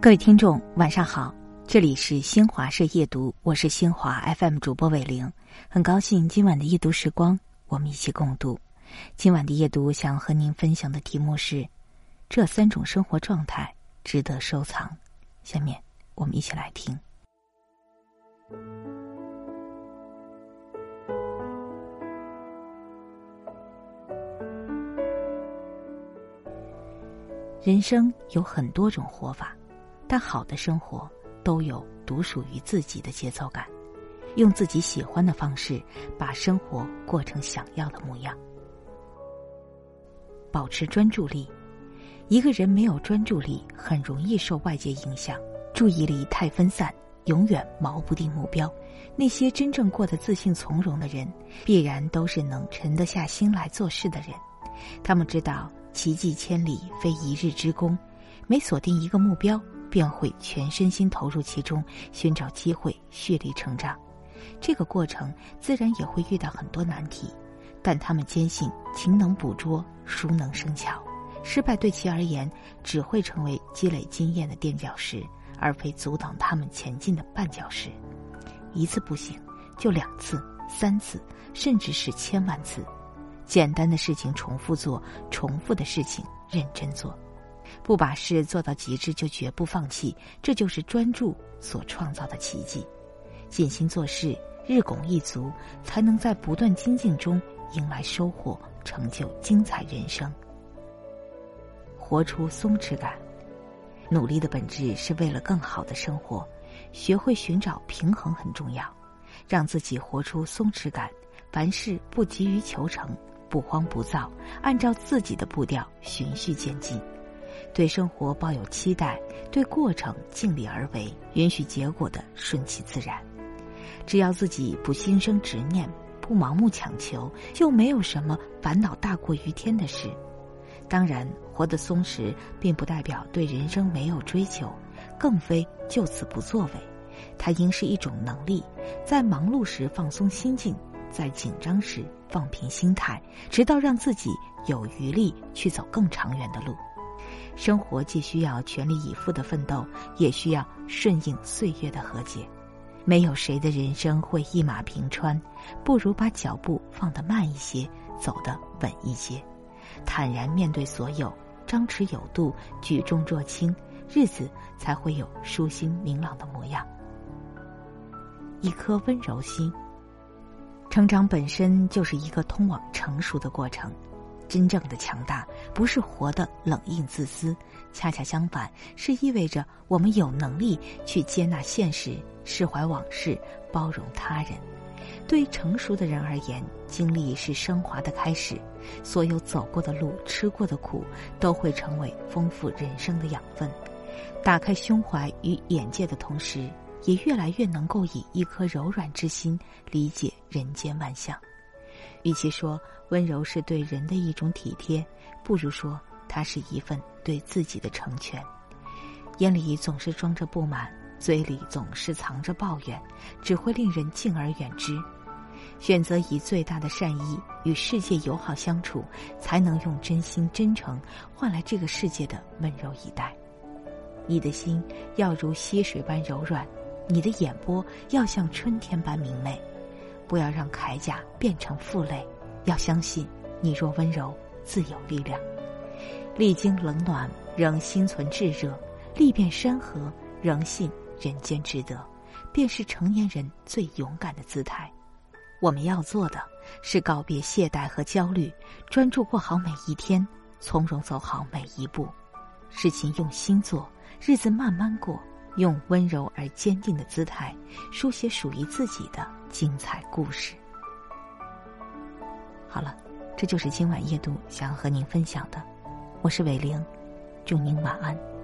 各位听众，晚上好，这里是新华社夜读，我是新华 FM 主播伟玲，很高兴今晚的夜读时光，我们一起共度。今晚的夜读想和您分享的题目是：这三种生活状态值得收藏。下面我们一起来听。人生有很多种活法，但好的生活都有独属于自己的节奏感，用自己喜欢的方式把生活过成想要的模样。保持专注力，一个人没有专注力，很容易受外界影响，注意力太分散，永远锚不定目标。那些真正过得自信从容的人，必然都是能沉得下心来做事的人。他们知道。奇迹千里，非一日之功。每锁定一个目标，便会全身心投入其中，寻找机会，蓄力成长。这个过程自然也会遇到很多难题，但他们坚信勤能捕捉，熟能生巧。失败对其而言，只会成为积累经验的垫脚石，而非阻挡他们前进的绊脚石。一次不行，就两次、三次，甚至是千万次。简单的事情重复做，重复的事情认真做，不把事做到极致就绝不放弃，这就是专注所创造的奇迹。尽心做事，日拱一卒，才能在不断精进中迎来收获，成就精彩人生。活出松弛感，努力的本质是为了更好的生活，学会寻找平衡很重要，让自己活出松弛感，凡事不急于求成。不慌不躁，按照自己的步调循序渐进，对生活抱有期待，对过程尽力而为，允许结果的顺其自然。只要自己不心生执念，不盲目强求，就没有什么烦恼大过于天的事。当然，活得松弛，并不代表对人生没有追求，更非就此不作为。它应是一种能力，在忙碌时放松心境。在紧张时放平心态，直到让自己有余力去走更长远的路。生活既需要全力以赴的奋斗，也需要顺应岁月的和解。没有谁的人生会一马平川，不如把脚步放得慢一些，走得稳一些，坦然面对所有，张弛有度，举重若轻，日子才会有舒心明朗的模样。一颗温柔心。成长本身就是一个通往成熟的过程，真正的强大不是活得冷硬自私，恰恰相反，是意味着我们有能力去接纳现实，释怀往事，包容他人。对于成熟的人而言，经历是升华的开始，所有走过的路、吃过的苦，都会成为丰富人生的养分。打开胸怀与眼界的同时。也越来越能够以一颗柔软之心理解人间万象。与其说温柔是对人的一种体贴，不如说它是一份对自己的成全。眼里总是装着不满，嘴里总是藏着抱怨，只会令人敬而远之。选择以最大的善意与世界友好相处，才能用真心真诚换来这个世界的温柔以待。你的心要如溪水般柔软。你的眼波要像春天般明媚，不要让铠甲变成负累。要相信，你若温柔，自有力量。历经冷暖，仍心存炙热；历遍山河，仍信人间值得。便是成年人最勇敢的姿态。我们要做的，是告别懈怠和焦虑，专注过好每一天，从容走好每一步。事情用心做，日子慢慢过。用温柔而坚定的姿态，书写属于自己的精彩故事。好了，这就是今晚夜读想要和您分享的。我是伟玲，祝您晚安。